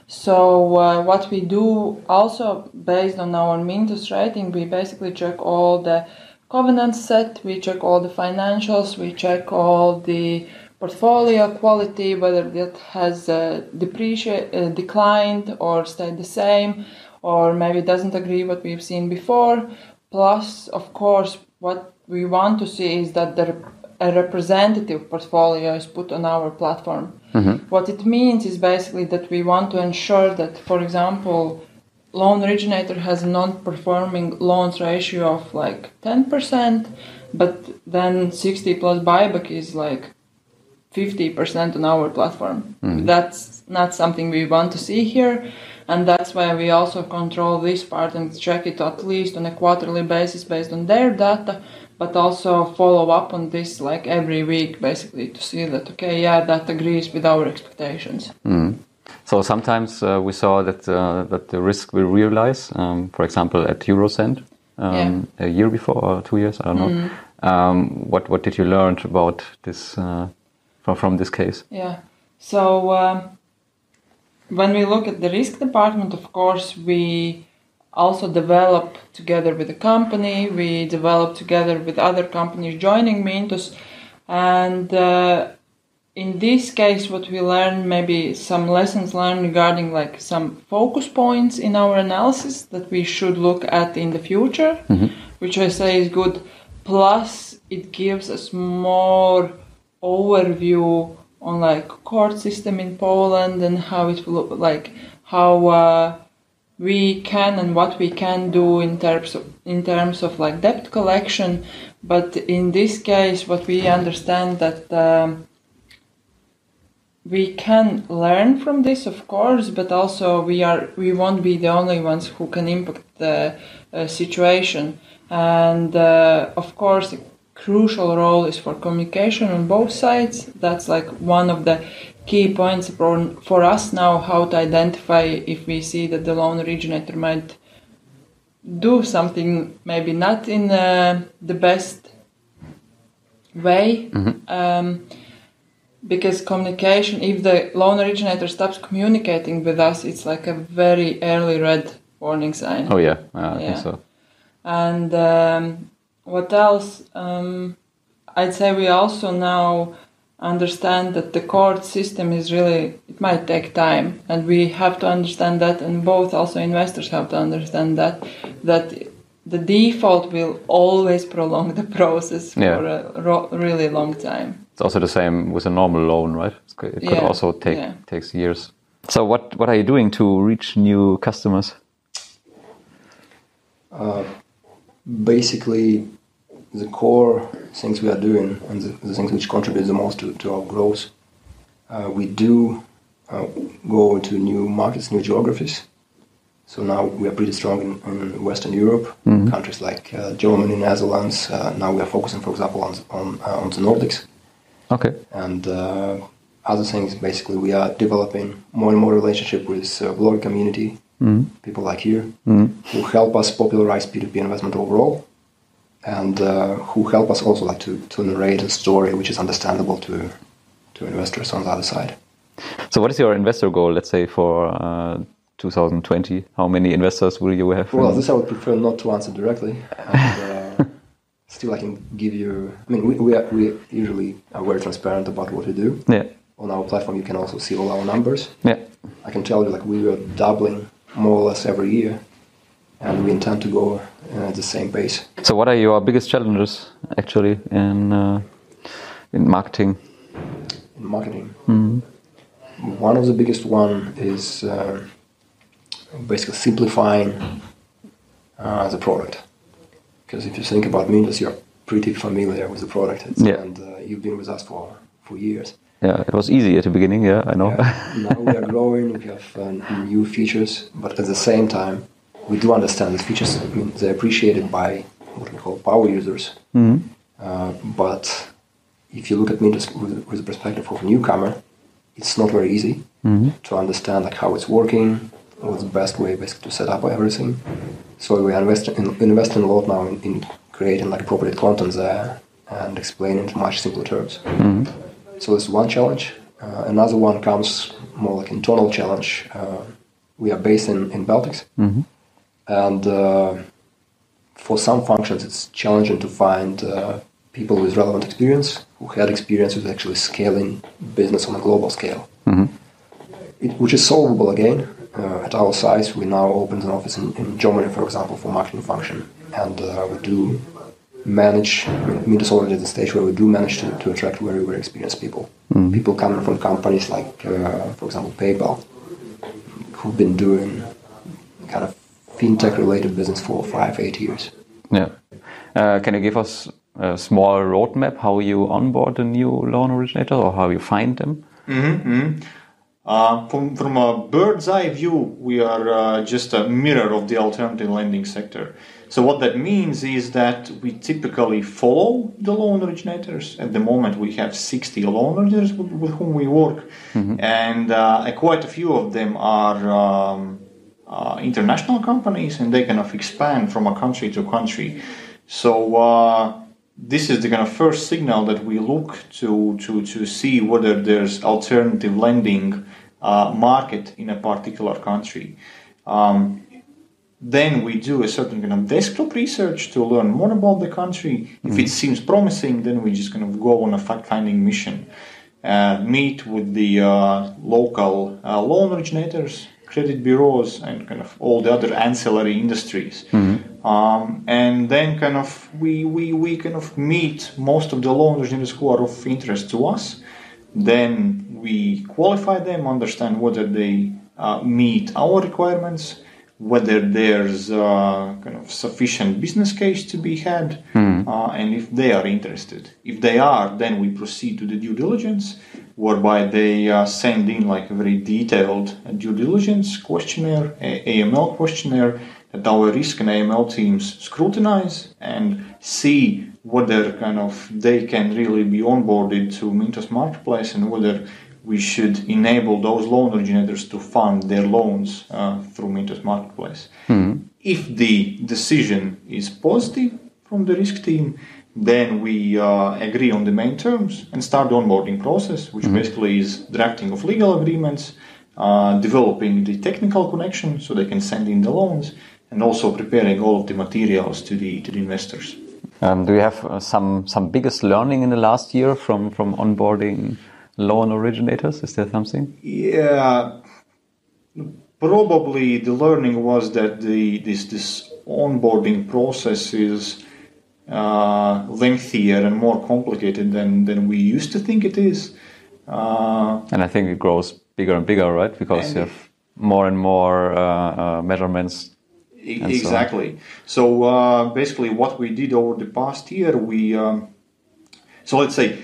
So uh, what we do also based on our mintos rating we basically check all the covenants set we check all the financials we check all the portfolio quality whether that has uh, depreciate, uh, declined or stayed the same or maybe doesn't agree what we've seen before. Plus of course what we want to see is that the a representative portfolio is put on our platform mm-hmm. what it means is basically that we want to ensure that for example loan originator has a non-performing loans ratio of like 10% but then 60 plus buyback is like 50% on our platform. Mm-hmm. That's not something we want to see here. And that's why we also control this part and check it at least on a quarterly basis based on their data, but also follow up on this like every week basically to see that, okay, yeah, that agrees with our expectations. So sometimes uh, we saw that uh, that the risk will realize. Um, for example, at Eurocent um, a year before or two years, I don't know. Um, what what did you learn about this uh, from from this case? Yeah. So um, when we look at the risk department, of course, we also develop together with the company. We develop together with other companies joining Mintos, and uh, in this case, what we learn maybe some lessons learned regarding like some focus points in our analysis that we should look at in the future, which I say is good. Plus, it gives us more overview on like court system in Poland and how it will look like how uh, we can and what we can do in terms of in terms of like debt collection. But in this case, what we understand that um, we can learn from this, of course, but also we are we won't be the only ones who can impact the uh, situation. And uh, of course, crucial role is for communication on both sides. That's like one of the key points for, for us now how to identify if we see that the loan originator might do something maybe not in uh, the best way. Um, because communication, if the loan originator stops communicating with us, it's like a very early red warning sign. Oh yeah, uh, I Yeah. think so. And um, what else? Um, I'd say we also now understand that the court system is really it might take time, and we have to understand that, and both also investors have to understand that that the default will always prolong the process for a ro- really long time. It's also the same with a normal loan, right? It could Yeah, also take yeah. takes years. So what what are you doing to reach new customers? Uh, basically, the core things we are doing and the, the things which contribute the most to, to our growth, uh, we do uh, go into new markets, new geographies. So now we are pretty strong in, in Western Europe, Mhm. countries like uh, Germany, Netherlands. Uh, now we are focusing, for example, on on, uh, on the Nordics. Okay. And uh, other things, basically, we are developing more and more relationship with uh, blogger community, Mhm. people like here, Mhm. who help us popularize P2P investment overall, and uh, who help us also like to, to narrate a story which is understandable to to investors on the other side. So what is your investor goal? Let's say for uh, 2020, how many investors will you have? Well, this I would prefer not to answer directly. And, uh, still, I can give you. I mean, we, we, are, we usually are very transparent about what we do. Yeah. On our platform, you can also see all our numbers. Yeah. I can tell you, like, we are doubling more or less every year, and we intend to go uh, at the same pace. So what are your biggest challenges actually in uh, in marketing? in marketing. Mhm. One of the biggest one is uh, basically simplifying uh, the product. Because if you think about Mintos, you're pretty familiar with the product, Yeah. and uh, you've been with us for, for years. Yeah, it was easy at the beginning. Yeah, I know. now we are growing, we have uh, new features, but at the same time, we do understand these features. I mean, they're appreciated by what we call power users. Mhm. Uh, but if you look at Mintos with, with the perspective of a newcomer, it's not very easy Mhm. to understand like how it's working, what's the best way basically to set up everything. So we are investing in, investing a lot now in, in creating like appropriate content there and explaining in much simpler terms. Mhm. So that's one challenge. Uh, another one comes more like internal challenge. Uh, we are based in, in Baltics, Mhm. And uh, for some functions, it's challenging to find uh, people with relevant experience who had experience with actually scaling business on a global scale, Mhm. it, which is solvable again. Uh, at our size, we now opened an office in, in Germany, for example, for marketing function, and uh, we do manage. Meet is already at the stage where we do manage to, to attract very, very experienced people. Mhm. People coming from companies like, uh, for example, PayPal, who've been doing kind of fintech-related business for five, eight years. Yeah. Uh, can you give us a small roadmap how you onboard a new loan originator or how you find them? Mm-hmm. Uh, from, from a bird's eye view, we are uh, just a mirror of the alternative lending sector. So what that means is that we typically follow the loan originators. At the moment, we have 60 loan originators with, with whom we work, and uh, quite a few of them are um, uh, international companies, and they kind of expand from a country to country. So uh, this is the kind of first signal that we look to to to see whether there's alternative lending uh, market in a particular country. Um, then we do a certain kind of desktop research to learn more about the country. If it seems promising, then we just kind of go on a fact-finding mission, uh, meet with the uh, local uh, loan originators, credit bureaus, and kind of all the other ancillary industries. Um, and then kind of we, we, we kind of meet most of the loan who are of interest to us. Then we qualify them, understand whether they uh, meet our requirements. Whether there's uh, kind of sufficient business case to be had, uh, and if they are interested. If they are, then we proceed to the due diligence, whereby they uh, send in like a very detailed due diligence questionnaire, a- AML questionnaire that our risk and AML teams scrutinize and see whether kind of they can really be onboarded to Mintos Marketplace and whether we should enable those loan originators to fund their loans uh, through Mintos Marketplace. If the decision is positive from the risk team, then we uh, agree on the main terms and start the onboarding process, which basically is drafting of legal agreements, uh, developing the technical connection so they can send in the loans, and also preparing all of the materials to the to the investors. Um, do you have uh, some some biggest learning in the last year from from onboarding loan originators? Is there something? Yeah, probably the learning was that the this this onboarding process is uh, lengthier and more complicated than than we used to think it is. Uh, And I think it grows bigger and bigger, right? Because you have more and more uh, uh, measurements. Exactly. So, uh, basically, what we did over the past year, we um, so let's say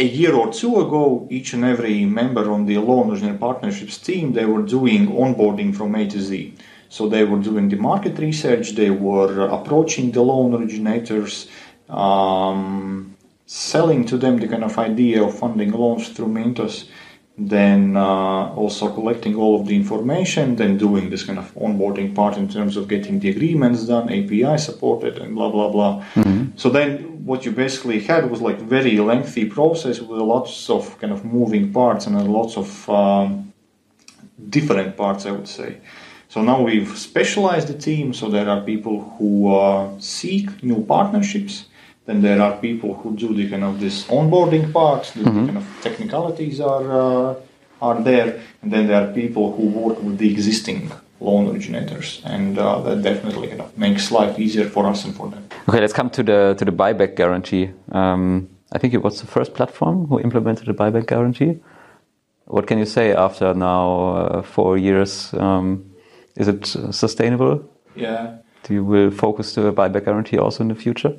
a year or two ago, each and every member on the loan originator partnerships team they were doing onboarding from A to Z. So they were doing the market research, they were approaching the loan originators, um, selling to them the kind of idea of funding loans through Mintos then uh, also collecting all of the information, then doing this kind of onboarding part in terms of getting the agreements done, API supported, and blah blah blah. So then what you basically had was like very lengthy process with lots of kind of moving parts and lots of um, different parts, I would say. So now we've specialized the team, so there are people who uh, seek new partnerships. Then there are people who do the kind of this onboarding part, the kind of technicalities are uh, are there, and then there are people who work with the existing loan originators, and uh, that definitely kind of makes life easier for us and for them. Okay, let's come to the to the buyback guarantee. Um, I think it was the first platform who implemented the buyback guarantee. What can you say after now uh, four years? Um, is it uh, sustainable? Yeah. Do you will focus to a buyback guarantee also in the future?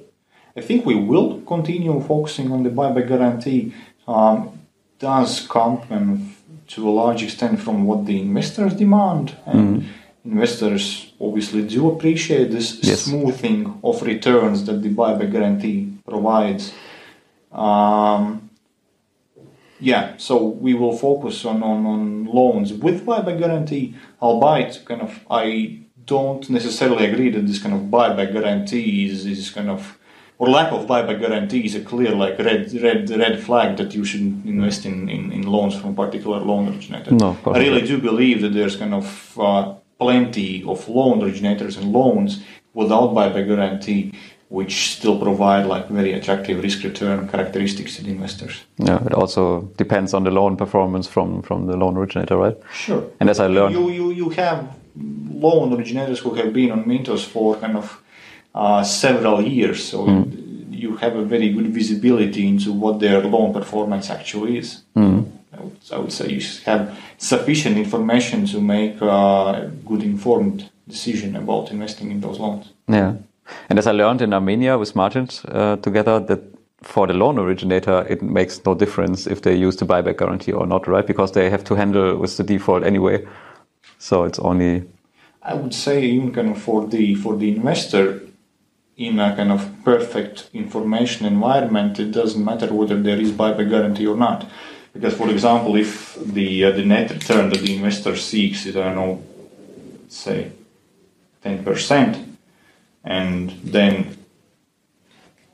I think we will continue focusing on the buyback guarantee. Um, does come and to a large extent from what the investors demand, and investors obviously do appreciate this Yes. smoothing of returns that the buyback guarantee provides. Um, yeah, so we will focus on, on, on loans with buyback guarantee, albeit kind of I don't necessarily agree that this kind of buyback guarantee is, is kind of or lack of buyback guarantee is a clear like red red red flag that you shouldn't invest in, in, in loans from a particular loan originator. No, of course I really do believe that there's kind of uh, plenty of loan originators and loans without buyback guarantee which still provide like very attractive risk return characteristics to the investors. Yeah, it also depends on the loan performance from from the loan originator, right? Sure. And as I learned, You, you, you have loan originators who have been on Mintos for kind of uh, several years, so you have a very good visibility into what their loan performance actually is. I, would, I would say you have sufficient information to make a good informed decision about investing in those loans. Yeah. And as I learned in Armenia with Martin uh, together, that for the loan originator, it makes no difference if they use the buyback guarantee or not, right? Because they have to handle with the default anyway. So it's only. I would say even kind of for the for the investor in a kind of perfect information environment, it doesn't matter whether there is buyback guarantee or not. Because, for example, if the uh, the net return that the investor seeks is I don't know, say, ten percent, and then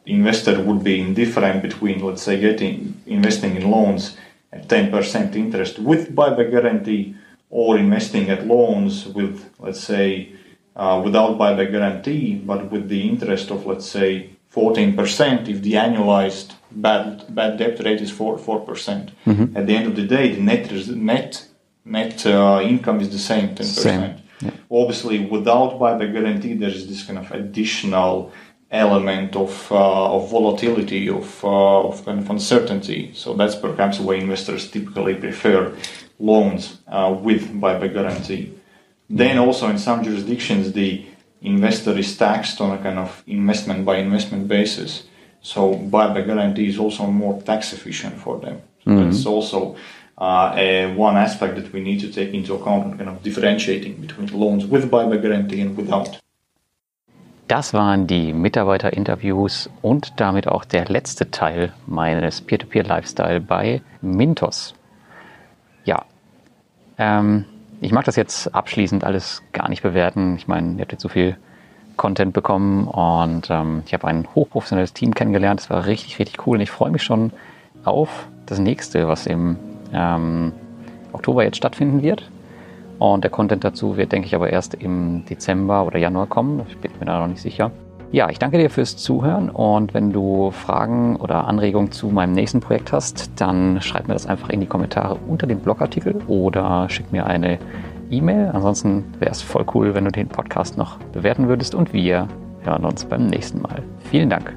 the investor would be indifferent between, let's say, getting investing in loans at ten percent interest with buyback guarantee or investing at loans with, let's say, uh, without buyback guarantee, but with the interest of, let's say, 14% if the annualized bad, bad debt rate is 4, 4%. percent At the end of the day, the net, net, net uh, income is the same, 10%. Same, Obviously, without buyback guarantee, there is this kind of additional element of, uh, of volatility, of, uh, of kind of uncertainty. So that's perhaps why investors typically prefer loans uh, with buyback guarantee. Then also in some jurisdictions, the investor is taxed on a kind of investment by investment basis. So buyback guarantee is also more tax efficient for them. So Mhm. That's also uh, a, one aspect that we need to take into account kind of differentiating between loans with buyback guarantee and without. Das waren die Mitarbeiterinterviews und damit auch der letzte Teil meines Peer-to-Peer-Lifestyle bei Mintos. Ja, ähm, ich mag das jetzt abschließend alles gar nicht bewerten. Ich meine, ihr habt jetzt so viel Content bekommen und ähm, ich habe ein hochprofessionelles Team kennengelernt. Es war richtig, richtig cool und ich freue mich schon auf das nächste, was im ähm, Oktober jetzt stattfinden wird. Und der Content dazu wird, denke ich, aber erst im Dezember oder Januar kommen. Ich bin mir da noch nicht sicher. Ja, ich danke dir fürs Zuhören und wenn du Fragen oder Anregungen zu meinem nächsten Projekt hast, dann schreib mir das einfach in die Kommentare unter dem Blogartikel oder schick mir eine E-Mail. Ansonsten wäre es voll cool, wenn du den Podcast noch bewerten würdest und wir hören uns beim nächsten Mal. Vielen Dank.